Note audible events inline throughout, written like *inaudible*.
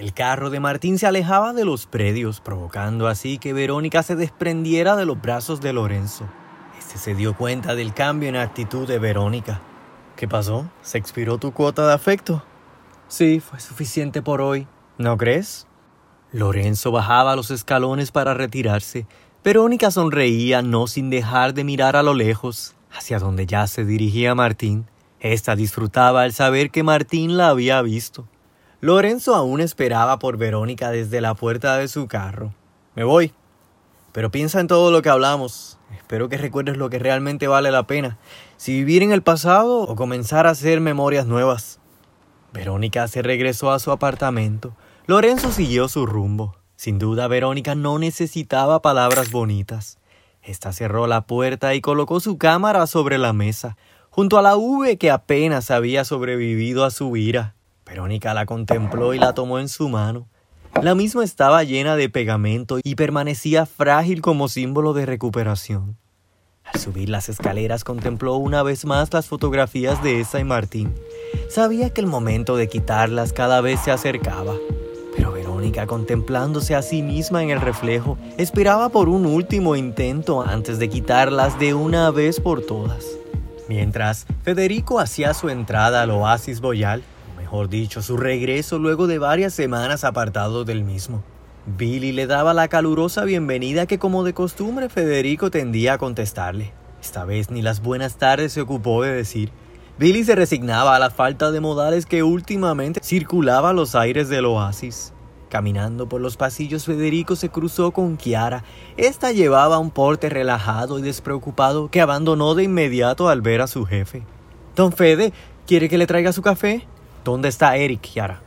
El carro de Martín se alejaba de los predios, provocando así que Verónica se desprendiera de los brazos de Lorenzo. Este se dio cuenta del cambio en actitud de Verónica. ¿Qué pasó? ¿Se expiró tu cuota de afecto? Sí, fue suficiente por hoy. ¿No crees? Lorenzo bajaba los escalones para retirarse. Verónica sonreía, no sin dejar de mirar a lo lejos, hacia donde ya se dirigía Martín. Esta disfrutaba al saber que Martín la había visto. Lorenzo aún esperaba por Verónica desde la puerta de su carro. Me voy. Pero piensa en todo lo que hablamos. Espero que recuerdes lo que realmente vale la pena. Si vivir en el pasado o comenzar a hacer memorias nuevas. Verónica se regresó a su apartamento. Lorenzo siguió su rumbo. Sin duda, Verónica no necesitaba palabras bonitas. Esta cerró la puerta y colocó su cámara sobre la mesa, junto a la V que apenas había sobrevivido a su ira. Verónica la contempló y la tomó en su mano. La misma estaba llena de pegamento y permanecía frágil como símbolo de recuperación. Al subir las escaleras contempló una vez más las fotografías de esa y Martín. Sabía que el momento de quitarlas cada vez se acercaba. Pero Verónica, contemplándose a sí misma en el reflejo, esperaba por un último intento antes de quitarlas de una vez por todas. Mientras Federico hacía su entrada al oasis boyal, mejor dicho, su regreso luego de varias semanas apartado del mismo. Billy le daba la calurosa bienvenida que como de costumbre Federico tendía a contestarle. Esta vez ni las buenas tardes se ocupó de decir. Billy se resignaba a la falta de modales que últimamente circulaba a los aires del oasis. Caminando por los pasillos, Federico se cruzó con Kiara. Esta llevaba un porte relajado y despreocupado que abandonó de inmediato al ver a su jefe. Don Fede, ¿quiere que le traiga su café? ¿Dónde está Eric, Kiara?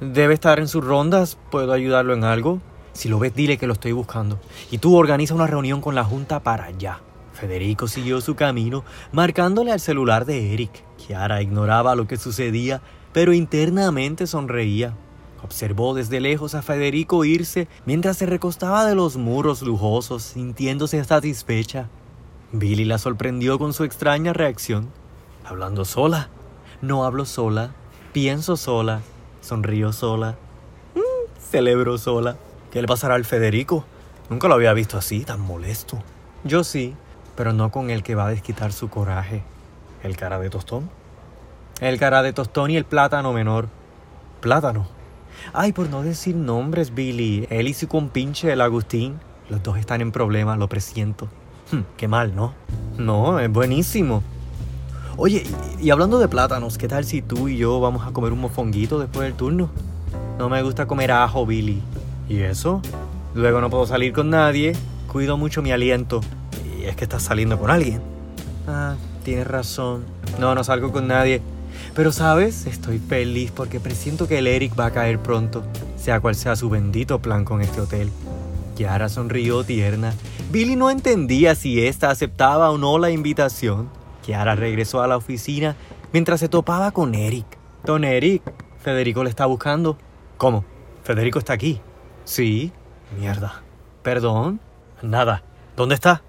Debe estar en sus rondas. ¿Puedo ayudarlo en algo? Si lo ves, dile que lo estoy buscando. Y tú organiza una reunión con la Junta para allá. Federico siguió su camino, marcándole al celular de Eric. Kiara ignoraba lo que sucedía, pero internamente sonreía. Observó desde lejos a Federico irse mientras se recostaba de los muros lujosos, sintiéndose satisfecha. Billy la sorprendió con su extraña reacción. ¿Hablando sola? No hablo sola, Pienso sola, sonrío sola, mm, celebro sola. ¿Qué le pasará al Federico? Nunca lo había visto así, tan molesto. Yo sí, pero no con el que va a desquitar su coraje. ¿El cara de tostón? El cara de tostón y el plátano menor. ¿Plátano? Ay, por no decir nombres, Billy. Él y su compinche, el Agustín. Los dos están en problemas, lo presiento. Hm, qué mal, ¿no? No, es buenísimo. Oye, y hablando de plátanos, ¿qué tal si tú y yo vamos a comer un mofonguito después del turno? No me gusta comer ajo, Billy. ¿Y eso? Luego no puedo salir con nadie. Cuido mucho mi aliento. Y es que estás saliendo con alguien. Ah, tienes razón. No, no salgo con nadie. Pero sabes, estoy feliz porque presiento que el Eric va a caer pronto, sea cual sea su bendito plan con este hotel. Kiara sonrió tierna. Billy no entendía si ésta aceptaba o no la invitación. Kiara regresó a la oficina mientras se topaba con Eric. Don Eric, Federico le está buscando. ¿Cómo? Federico está aquí. Sí. Mierda. ¿Perdón? Nada. ¿Dónde está?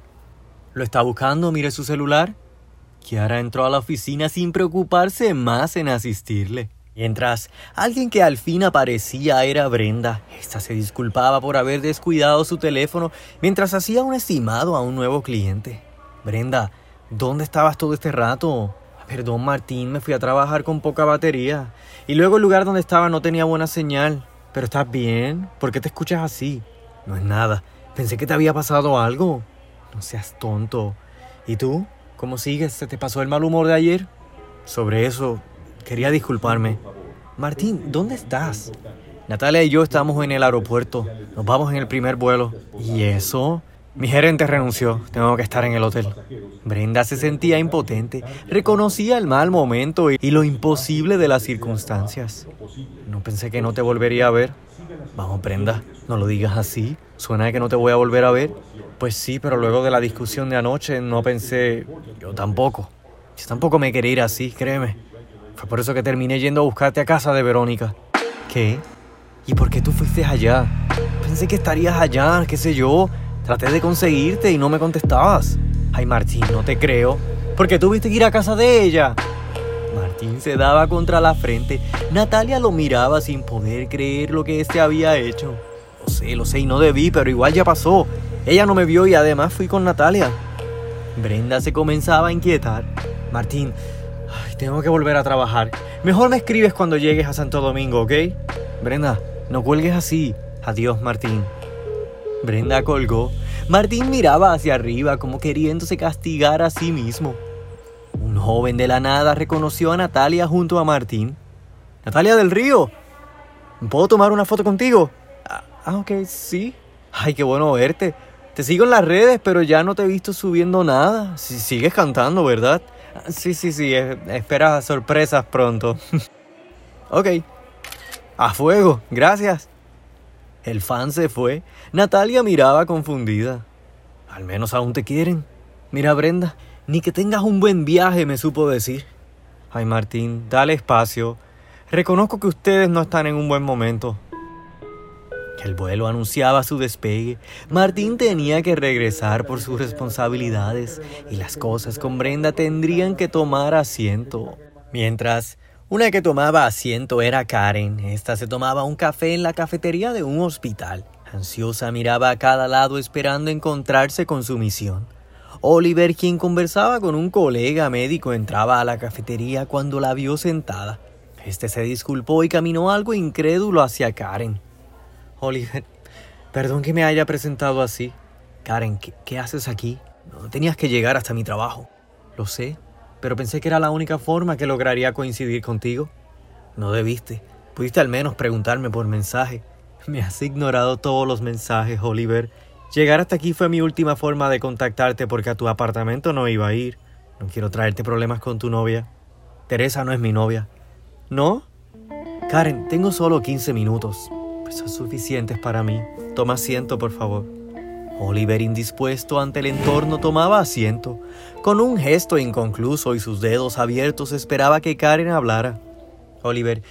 ¿Lo está buscando? Mire su celular. Kiara entró a la oficina sin preocuparse más en asistirle. Mientras alguien que al fin aparecía era Brenda. Esta se disculpaba por haber descuidado su teléfono mientras hacía un estimado a un nuevo cliente. Brenda, ¿Dónde estabas todo este rato? Perdón, Martín, me fui a trabajar con poca batería. Y luego el lugar donde estaba no tenía buena señal. Pero estás bien. ¿Por qué te escuchas así? No es nada. Pensé que te había pasado algo. No seas tonto. ¿Y tú? ¿Cómo sigues? ¿Se te pasó el mal humor de ayer? Sobre eso, quería disculparme. Martín, ¿dónde estás? Natalia y yo estamos en el aeropuerto. Nos vamos en el primer vuelo. ¿Y eso? Mi gerente renunció, tengo que estar en el hotel. Brenda se sentía impotente, reconocía el mal momento y lo imposible de las circunstancias. No pensé que no te volvería a ver. Vamos, Brenda, no lo digas así. Suena que no te voy a volver a ver. Pues sí, pero luego de la discusión de anoche no pensé... Yo tampoco. Yo tampoco me quería ir así, créeme. Fue por eso que terminé yendo a buscarte a casa de Verónica. ¿Qué? ¿Y por qué tú fuiste allá? Pensé que estarías allá, qué sé yo, Traté de conseguirte y no me contestabas. Ay, Martín, no te creo. Porque tuviste que ir a casa de ella. Martín se daba contra la frente. Natalia lo miraba sin poder creer lo que éste había hecho. Lo sé, lo sé y no debí, pero igual ya pasó. Ella no me vio y además fui con Natalia. Brenda se comenzaba a inquietar. Martín, tengo que volver a trabajar. Mejor me escribes cuando llegues a Santo Domingo, ¿ok? Brenda, no cuelgues así. Adiós, Martín. Brenda colgó. Martín miraba hacia arriba como queriéndose castigar a sí mismo. Un joven de la nada reconoció a Natalia junto a Martín. Natalia del Río, ¿puedo tomar una foto contigo? Ah, ah, ok, sí. Ay, qué bueno verte. Te sigo en las redes, pero ya no te he visto subiendo nada. Si sigues cantando, ¿verdad? Ah, sí, sí, sí. espera sorpresas pronto. *laughs* ok. A fuego. Gracias. El fan se fue. Natalia miraba confundida. Al menos aún te quieren. Mira, Brenda, ni que tengas un buen viaje, me supo decir. Ay, Martín, dale espacio. Reconozco que ustedes no están en un buen momento. El vuelo anunciaba su despegue. Martín tenía que regresar por sus responsabilidades y las cosas con Brenda tendrían que tomar asiento. Mientras, una que tomaba asiento era Karen. Esta se tomaba un café en la cafetería de un hospital. Ansiosa miraba a cada lado esperando encontrarse con su misión. Oliver, quien conversaba con un colega médico, entraba a la cafetería cuando la vio sentada. Este se disculpó y caminó algo incrédulo hacia Karen. Oliver, perdón que me haya presentado así. Karen, ¿qué, qué haces aquí? No tenías que llegar hasta mi trabajo. Lo sé, pero pensé que era la única forma que lograría coincidir contigo. No debiste. Pudiste al menos preguntarme por mensaje. *laughs* Me has ignorado todos los mensajes, Oliver. Llegar hasta aquí fue mi última forma de contactarte porque a tu apartamento no iba a ir. No quiero traerte problemas con tu novia. Teresa no es mi novia. ¿No? Karen, tengo solo 15 minutos. Pues son suficientes para mí. Toma asiento, por favor. Oliver, indispuesto ante el entorno, tomaba asiento. Con un gesto inconcluso y sus dedos abiertos esperaba que Karen hablara. Oliver,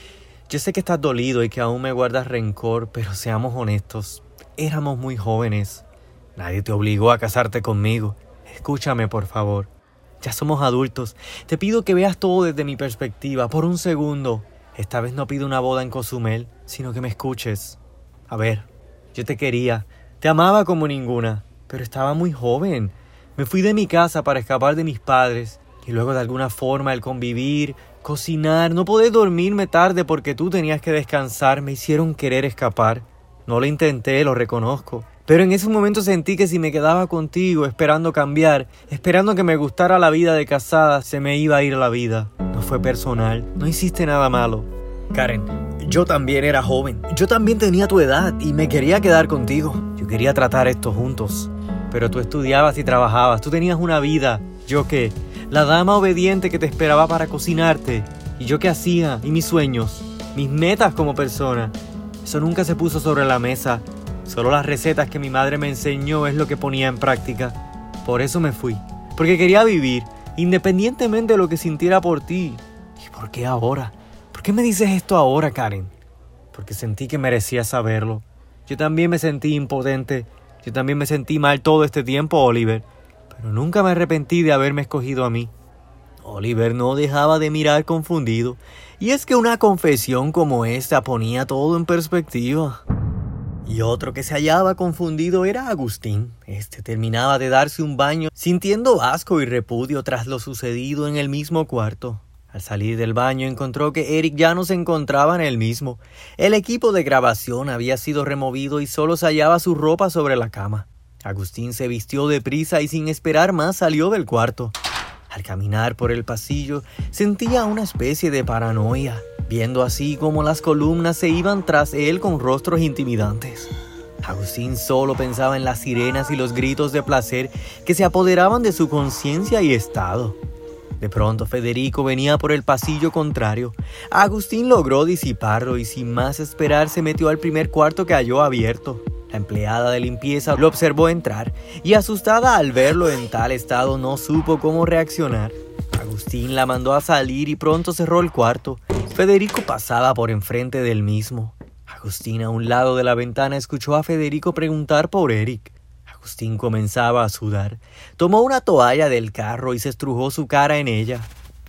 yo sé que estás dolido y que aún me guardas rencor, pero seamos honestos. Éramos muy jóvenes. Nadie te obligó a casarte conmigo. Escúchame, por favor. Ya somos adultos. Te pido que veas todo desde mi perspectiva, por un segundo. Esta vez no pido una boda en Cozumel, sino que me escuches. A ver, yo te quería, te amaba como ninguna, pero estaba muy joven. Me fui de mi casa para escapar de mis padres y luego de alguna forma el convivir, cocinar, no poder dormirme tarde porque tú tenías que descansar me hicieron querer escapar. No lo intenté, lo reconozco. Pero en ese momento sentí que si me quedaba contigo esperando cambiar, esperando que me gustara la vida de casada, se me iba a ir la vida. No fue personal, no hiciste nada malo. Karen, yo también era joven, yo también tenía tu edad y me quería quedar contigo. Yo quería tratar esto juntos. Pero tú estudiabas y trabajabas, tú tenías una vida. ¿Yo qué? La dama obediente que te esperaba para cocinarte. ¿Y yo qué hacía? ¿Y mis sueños? Mis metas como persona. Eso nunca se puso sobre la mesa. Solo las recetas que mi madre me enseñó es lo que ponía en práctica. Por eso me fui. Porque quería vivir, independientemente de lo que sintiera por ti. ¿Y por qué ahora? ¿Por qué me dices esto ahora, Karen? Porque sentí que merecía saberlo. Yo también me sentí impotente. Yo también me sentí mal todo este tiempo, Oliver. Pero nunca me arrepentí de haberme escogido a mí. Oliver no dejaba de mirar confundido. Y es que una confesión como esta ponía todo en perspectiva. Y otro que se hallaba confundido era Agustín. Este terminaba de darse un baño, sintiendo asco y repudio tras lo sucedido en el mismo cuarto. Al salir del baño encontró que Eric ya no se encontraba en el mismo. El equipo de grabación había sido removido y solo se hallaba su ropa sobre la cama. Agustín se vistió deprisa y sin esperar más salió del cuarto. Al caminar por el pasillo sentía una especie de paranoia, viendo así como las columnas se iban tras él con rostros intimidantes. Agustín solo pensaba en las sirenas y los gritos de placer que se apoderaban de su conciencia y estado. De pronto Federico venía por el pasillo contrario. Agustín logró disiparlo y sin más esperar se metió al primer cuarto que halló abierto. La empleada de limpieza lo observó entrar y asustada al verlo en tal estado no supo cómo reaccionar. Agustín la mandó a salir y pronto cerró el cuarto. Federico pasaba por enfrente del mismo. Agustín a un lado de la ventana escuchó a Federico preguntar por Eric. Agustín comenzaba a sudar. Tomó una toalla del carro y se estrujó su cara en ella.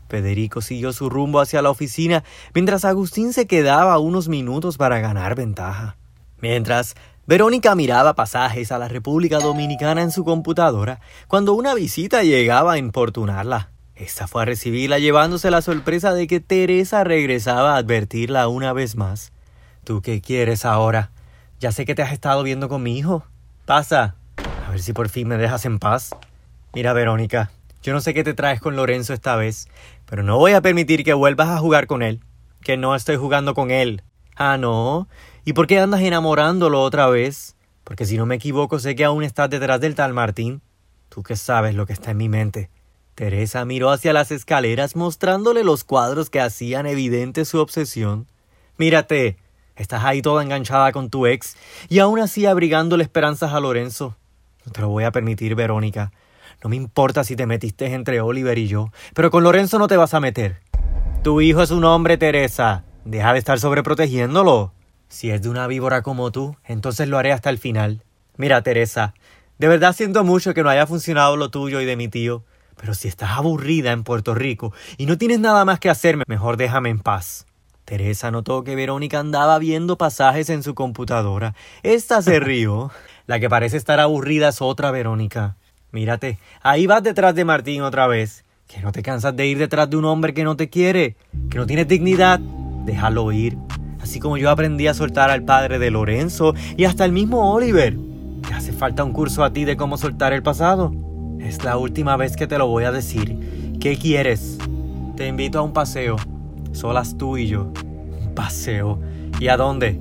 Federico siguió su rumbo hacia la oficina mientras Agustín se quedaba unos minutos para ganar ventaja. Mientras, Verónica miraba pasajes a la República Dominicana en su computadora cuando una visita llegaba a importunarla. Esta fue a recibirla llevándose la sorpresa de que Teresa regresaba a advertirla una vez más. ¿Tú qué quieres ahora? Ya sé que te has estado viendo con mi hijo. Pasa. A ver si por fin me dejas en paz. Mira, Verónica, yo no sé qué te traes con Lorenzo esta vez, pero no voy a permitir que vuelvas a jugar con él. Que no estoy jugando con él. Ah, no. ¿Y por qué andas enamorándolo otra vez? Porque si no me equivoco, sé que aún estás detrás del tal Martín. Tú que sabes lo que está en mi mente. Teresa miró hacia las escaleras mostrándole los cuadros que hacían evidente su obsesión. Mírate, estás ahí toda enganchada con tu ex y aún así abrigándole esperanzas a Lorenzo. No te lo voy a permitir, Verónica. No me importa si te metiste entre Oliver y yo, pero con Lorenzo no te vas a meter. Tu hijo es un hombre, Teresa. Deja de estar sobreprotegiéndolo. Si es de una víbora como tú, entonces lo haré hasta el final. Mira, Teresa, de verdad siento mucho que no haya funcionado lo tuyo y de mi tío, pero si estás aburrida en Puerto Rico y no tienes nada más que hacerme, mejor déjame en paz. Teresa notó que Verónica andaba viendo pasajes en su computadora. Esta se *laughs* rió. La que parece estar aburrida es otra Verónica. Mírate, ahí vas detrás de Martín otra vez. Que no te cansas de ir detrás de un hombre que no te quiere, que no tienes dignidad. Déjalo ir así como yo aprendí a soltar al padre de Lorenzo y hasta el mismo Oliver. ¿Te hace falta un curso a ti de cómo soltar el pasado? Es la última vez que te lo voy a decir. ¿Qué quieres? Te invito a un paseo, solas tú y yo. ¿Un paseo? ¿Y a dónde?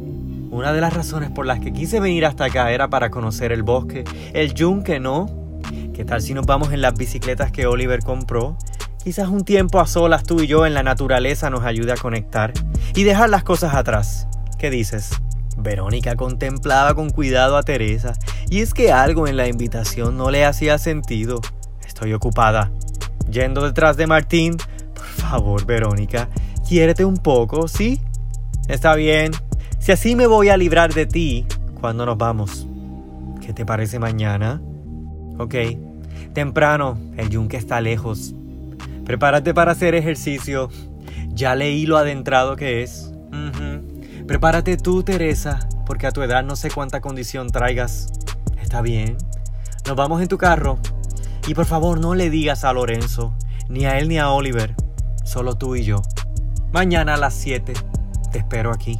Una de las razones por las que quise venir hasta acá era para conocer el bosque, el yunque, ¿no? ¿Qué tal si nos vamos en las bicicletas que Oliver compró? Quizás un tiempo a solas tú y yo en la naturaleza nos ayude a conectar y dejar las cosas atrás. ¿Qué dices? Verónica contemplaba con cuidado a Teresa y es que algo en la invitación no le hacía sentido. Estoy ocupada. Yendo detrás de Martín. Por favor, Verónica, quiérete un poco, ¿sí? Está bien. Si así me voy a librar de ti, ¿cuándo nos vamos? ¿Qué te parece mañana? Ok. Temprano, el yunque está lejos. Prepárate para hacer ejercicio. Ya leí lo adentrado que es. Prepárate tú, Teresa, porque a tu edad no sé cuánta condición traigas. Está bien. Nos vamos en tu carro. Y por favor no le digas a Lorenzo, ni a él ni a Oliver. Solo tú y yo. Mañana a las 7. Te espero aquí.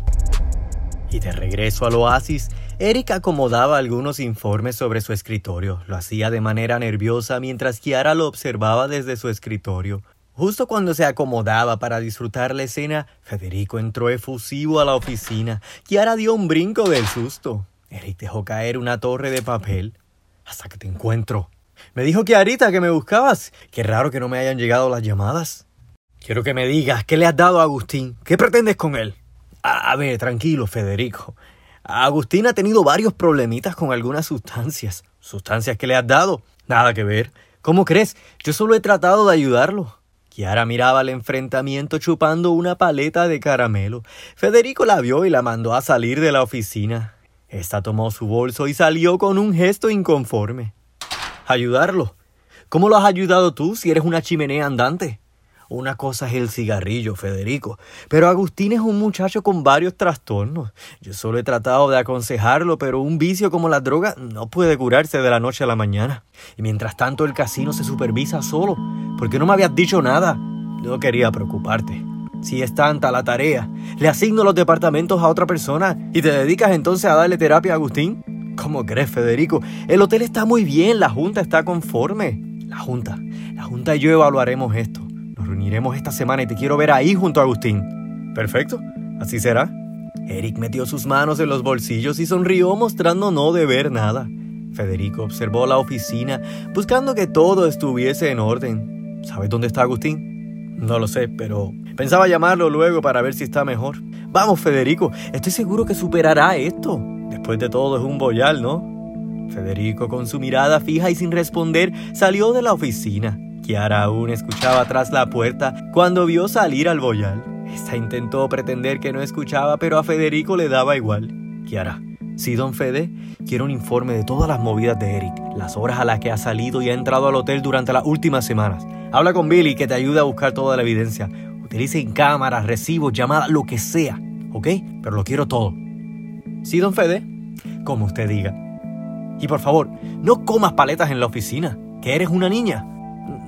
Y de regreso al oasis, Eric acomodaba algunos informes sobre su escritorio. Lo hacía de manera nerviosa mientras Kiara lo observaba desde su escritorio. Justo cuando se acomodaba para disfrutar la escena, Federico entró efusivo a la oficina. Kiara dio un brinco del susto. Eric dejó caer una torre de papel. Hasta que te encuentro. Me dijo Kiarita que me buscabas. Qué raro que no me hayan llegado las llamadas. Quiero que me digas qué le has dado a Agustín. ¿Qué pretendes con él? A ver, tranquilo, Federico. Agustín ha tenido varios problemitas con algunas sustancias. ¿Sustancias que le has dado? Nada que ver. ¿Cómo crees? Yo solo he tratado de ayudarlo. Kiara miraba el enfrentamiento chupando una paleta de caramelo. Federico la vio y la mandó a salir de la oficina. Esta tomó su bolso y salió con un gesto inconforme. ¿Ayudarlo? ¿Cómo lo has ayudado tú si eres una chimenea andante? Una cosa es el cigarrillo, Federico, pero Agustín es un muchacho con varios trastornos. Yo solo he tratado de aconsejarlo, pero un vicio como la droga no puede curarse de la noche a la mañana. Y mientras tanto el casino se supervisa solo. ¿Por qué no me habías dicho nada? No quería preocuparte. Si es tanta la tarea, le asigno los departamentos a otra persona y te dedicas entonces a darle terapia a Agustín. ¿Cómo crees, Federico? El hotel está muy bien, la Junta está conforme. La Junta, la Junta y yo evaluaremos esto. Esta semana y te quiero ver ahí junto a Agustín. Perfecto, así será. Eric metió sus manos en los bolsillos y sonrió mostrando no deber nada. Federico observó la oficina, buscando que todo estuviese en orden. ¿Sabes dónde está Agustín? No lo sé, pero pensaba llamarlo luego para ver si está mejor. Vamos, Federico, estoy seguro que superará esto. Después de todo es un boyal, ¿no? Federico, con su mirada fija y sin responder, salió de la oficina. Kiara aún escuchaba tras la puerta cuando vio salir al boyal. Esta intentó pretender que no escuchaba, pero a Federico le daba igual. Kiara, Sí, don Fede, quiero un informe de todas las movidas de Eric, las horas a las que ha salido y ha entrado al hotel durante las últimas semanas. Habla con Billy que te ayude a buscar toda la evidencia. Utilicen cámaras, recibos, llamadas, lo que sea, ¿ok? Pero lo quiero todo. Sí, don Fede, como usted diga. Y por favor, no comas paletas en la oficina, que eres una niña.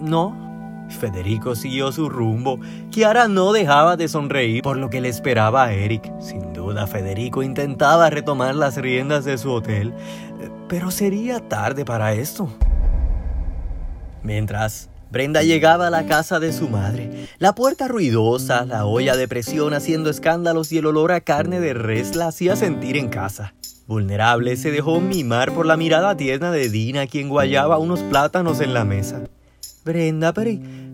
No, Federico siguió su rumbo. Kiara no dejaba de sonreír por lo que le esperaba a Eric. Sin duda, Federico intentaba retomar las riendas de su hotel, pero sería tarde para esto. Mientras Brenda llegaba a la casa de su madre, la puerta ruidosa, la olla de presión haciendo escándalos y el olor a carne de res la hacía sentir en casa. Vulnerable, se dejó mimar por la mirada tierna de Dina, quien guayaba unos plátanos en la mesa. Brenda, pero,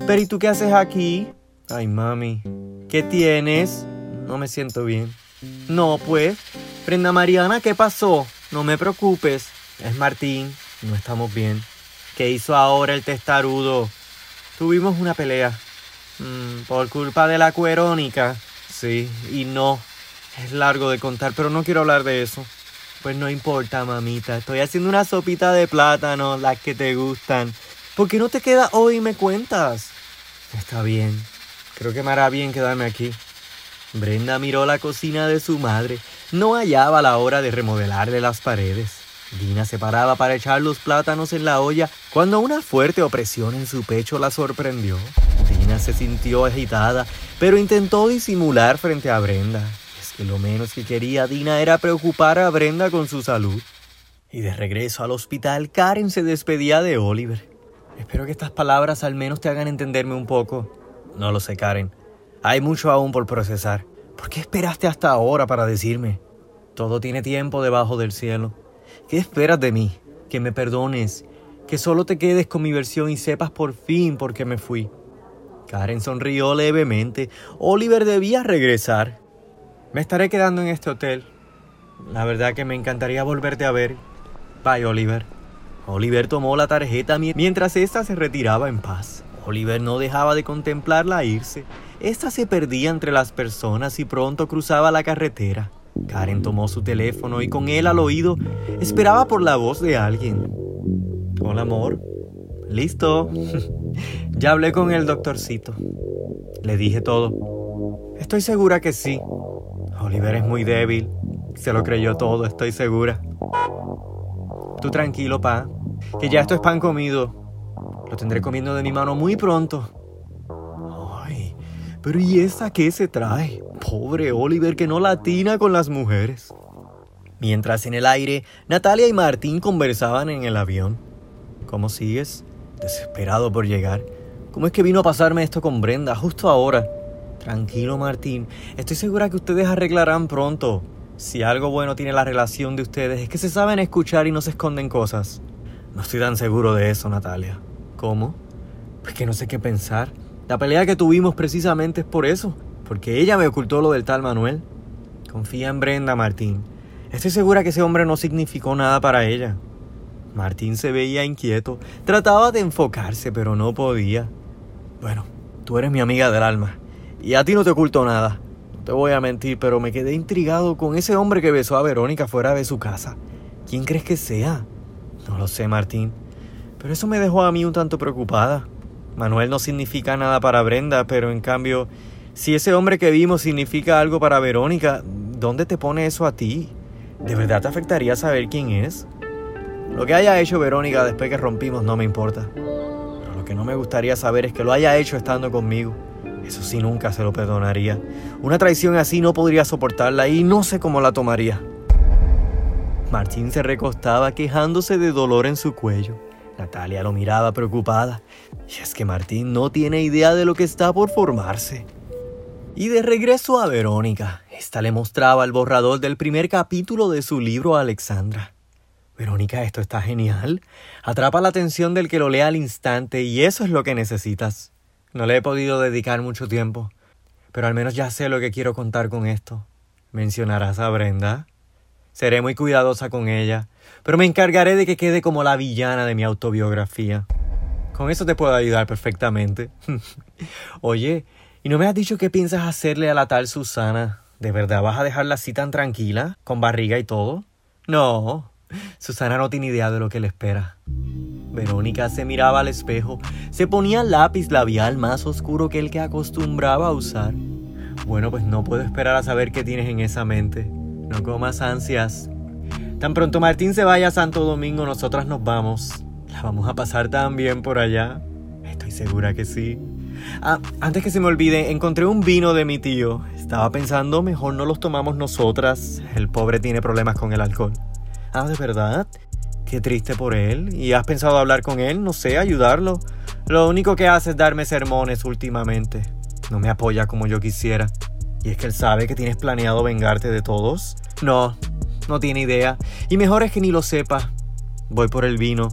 pero ¿y tú qué haces aquí? Ay, mami, ¿qué tienes? No me siento bien. No, pues. Brenda Mariana, ¿qué pasó? No me preocupes. Es Martín, no estamos bien. ¿Qué hizo ahora el testarudo? Tuvimos una pelea. Mm, por culpa de la cuerónica. Sí, y no. Es largo de contar, pero no quiero hablar de eso. Pues no importa, mamita. Estoy haciendo una sopita de plátano, las que te gustan. ¿Por qué no te quedas hoy y me cuentas? Está bien. Creo que me hará bien quedarme aquí. Brenda miró la cocina de su madre. No hallaba la hora de remodelarle las paredes. Dina se paraba para echar los plátanos en la olla cuando una fuerte opresión en su pecho la sorprendió. Dina se sintió agitada, pero intentó disimular frente a Brenda. Es que lo menos que quería Dina era preocupar a Brenda con su salud. Y de regreso al hospital, Karen se despedía de Oliver. Espero que estas palabras al menos te hagan entenderme un poco. No lo sé, Karen. Hay mucho aún por procesar. ¿Por qué esperaste hasta ahora para decirme? Todo tiene tiempo debajo del cielo. ¿Qué esperas de mí? Que me perdones, que solo te quedes con mi versión y sepas por fin por qué me fui. Karen sonrió levemente. Oliver debía regresar. Me estaré quedando en este hotel. La verdad que me encantaría volverte a ver. Bye, Oliver. Oliver tomó la tarjeta mientras ésta se retiraba en paz. Oliver no dejaba de contemplarla irse. Esta se perdía entre las personas y pronto cruzaba la carretera. Karen tomó su teléfono y con él al oído esperaba por la voz de alguien. Hola, amor. Listo. *laughs* ya hablé con el doctorcito. Le dije todo. Estoy segura que sí. Oliver es muy débil. Se lo creyó todo, estoy segura. Tú tranquilo, pa, que ya esto es pan comido. Lo tendré comiendo de mi mano muy pronto. Ay, pero ¿y esa qué se trae? Pobre Oliver que no latina con las mujeres. Mientras en el aire, Natalia y Martín conversaban en el avión. ¿Cómo sigues? Desesperado por llegar. ¿Cómo es que vino a pasarme esto con Brenda justo ahora? Tranquilo, Martín. Estoy segura que ustedes arreglarán pronto. Si algo bueno tiene la relación de ustedes es que se saben escuchar y no se esconden cosas. No estoy tan seguro de eso, Natalia. ¿Cómo? Pues que no sé qué pensar. La pelea que tuvimos precisamente es por eso, porque ella me ocultó lo del tal Manuel. Confía en Brenda, Martín. Estoy segura que ese hombre no significó nada para ella. Martín se veía inquieto. Trataba de enfocarse, pero no podía. Bueno, tú eres mi amiga del alma. Y a ti no te oculto nada te voy a mentir, pero me quedé intrigado con ese hombre que besó a Verónica fuera de su casa. ¿Quién crees que sea? No lo sé, Martín. Pero eso me dejó a mí un tanto preocupada. Manuel no significa nada para Brenda, pero en cambio, si ese hombre que vimos significa algo para Verónica, ¿dónde te pone eso a ti? ¿De verdad te afectaría saber quién es? Lo que haya hecho Verónica después que rompimos no me importa. Pero lo que no me gustaría saber es que lo haya hecho estando conmigo. Eso sí, nunca se lo perdonaría. Una traición así no podría soportarla y no sé cómo la tomaría. Martín se recostaba quejándose de dolor en su cuello. Natalia lo miraba preocupada. Y es que Martín no tiene idea de lo que está por formarse. Y de regreso a Verónica, esta le mostraba el borrador del primer capítulo de su libro a Alexandra. Verónica, esto está genial. Atrapa la atención del que lo lea al instante y eso es lo que necesitas. No le he podido dedicar mucho tiempo, pero al menos ya sé lo que quiero contar con esto. ¿Mencionarás a Brenda? Seré muy cuidadosa con ella, pero me encargaré de que quede como la villana de mi autobiografía. Con eso te puedo ayudar perfectamente. *laughs* Oye, ¿y no me has dicho qué piensas hacerle a la tal Susana? ¿De verdad vas a dejarla así tan tranquila, con barriga y todo? No, Susana no tiene idea de lo que le espera. Verónica se miraba al espejo, se ponía lápiz labial más oscuro que el que acostumbraba a usar. Bueno, pues no puedo esperar a saber qué tienes en esa mente. No comas ansias. Tan pronto Martín se vaya a Santo Domingo, nosotras nos vamos. La vamos a pasar tan bien por allá. Estoy segura que sí. Ah, antes que se me olvide, encontré un vino de mi tío. Estaba pensando, mejor no los tomamos nosotras. El pobre tiene problemas con el alcohol. Ah, ¿de verdad? Qué triste por él. ¿Y has pensado hablar con él? No sé, ayudarlo. Lo único que hace es darme sermones últimamente. No me apoya como yo quisiera. ¿Y es que él sabe que tienes planeado vengarte de todos? No, no tiene idea. Y mejor es que ni lo sepa. Voy por el vino.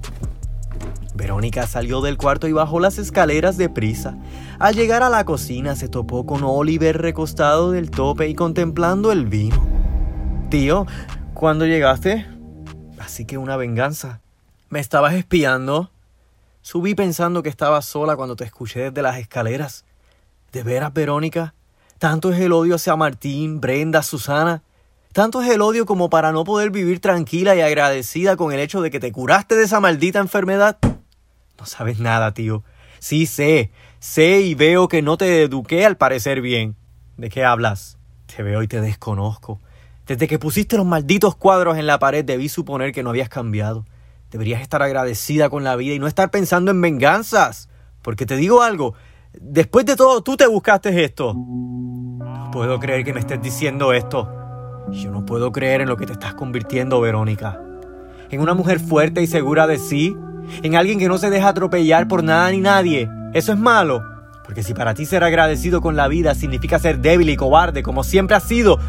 Verónica salió del cuarto y bajó las escaleras deprisa. Al llegar a la cocina se topó con Oliver recostado del tope y contemplando el vino. Tío, ¿cuándo llegaste? Así que una venganza. ¿Me estabas espiando? Subí pensando que estabas sola cuando te escuché desde las escaleras. ¿De veras, Verónica? ¿Tanto es el odio hacia Martín, Brenda, Susana? ¿Tanto es el odio como para no poder vivir tranquila y agradecida con el hecho de que te curaste de esa maldita enfermedad? No sabes nada, tío. Sí sé, sé y veo que no te eduqué al parecer bien. ¿De qué hablas? Te veo y te desconozco. Desde que pusiste los malditos cuadros en la pared debí suponer que no habías cambiado. Deberías estar agradecida con la vida y no estar pensando en venganzas. Porque te digo algo, después de todo tú te buscaste esto. No puedo creer que me estés diciendo esto. Yo no puedo creer en lo que te estás convirtiendo, Verónica. En una mujer fuerte y segura de sí. En alguien que no se deja atropellar por nada ni nadie. Eso es malo. Porque si para ti ser agradecido con la vida significa ser débil y cobarde como siempre has sido,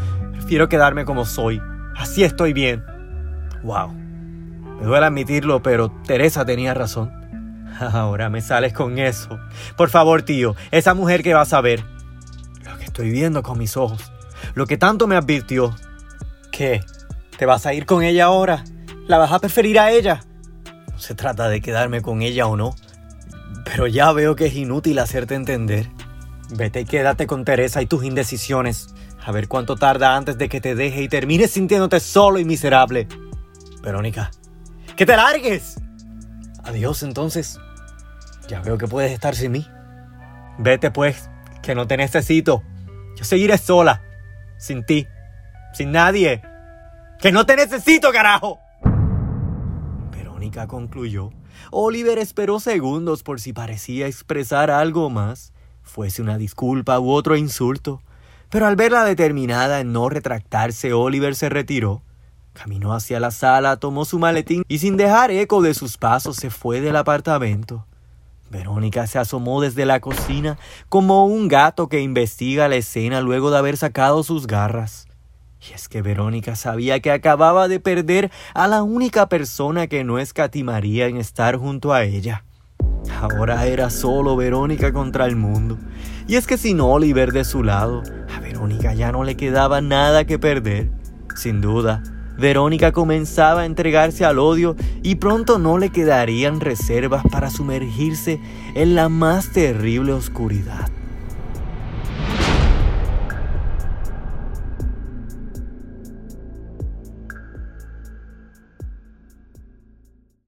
Quiero quedarme como soy. Así estoy bien. Wow. Me duele admitirlo, pero Teresa tenía razón. *laughs* Ahora me sales con eso. Por favor, tío, esa mujer que vas a ver. Lo que estoy viendo con mis ojos. Lo que tanto me advirtió. ¿Qué? ¿Te vas a ir con ella ahora? ¿La vas a preferir a ella? No se trata de quedarme con ella o no. Pero ya veo que es inútil hacerte entender. Vete y quédate con Teresa y tus indecisiones. A ver cuánto tarda antes de que te deje y termines sintiéndote solo y miserable. Verónica, que te largues. Adiós entonces. Ya veo que puedes estar sin mí. Vete pues, que no te necesito. Yo seguiré sola, sin ti, sin nadie. Que no te necesito, carajo. Verónica concluyó. Oliver esperó segundos por si parecía expresar algo más, fuese una disculpa u otro insulto. Pero al verla determinada en no retractarse, Oliver se retiró. Caminó hacia la sala, tomó su maletín y sin dejar eco de sus pasos se fue del apartamento. Verónica se asomó desde la cocina como un gato que investiga la escena luego de haber sacado sus garras. Y es que Verónica sabía que acababa de perder a la única persona que no escatimaría en estar junto a ella. Ahora era solo Verónica contra el mundo. Y es que sin Oliver de su lado, a Verónica ya no le quedaba nada que perder. Sin duda, Verónica comenzaba a entregarse al odio y pronto no le quedarían reservas para sumergirse en la más terrible oscuridad.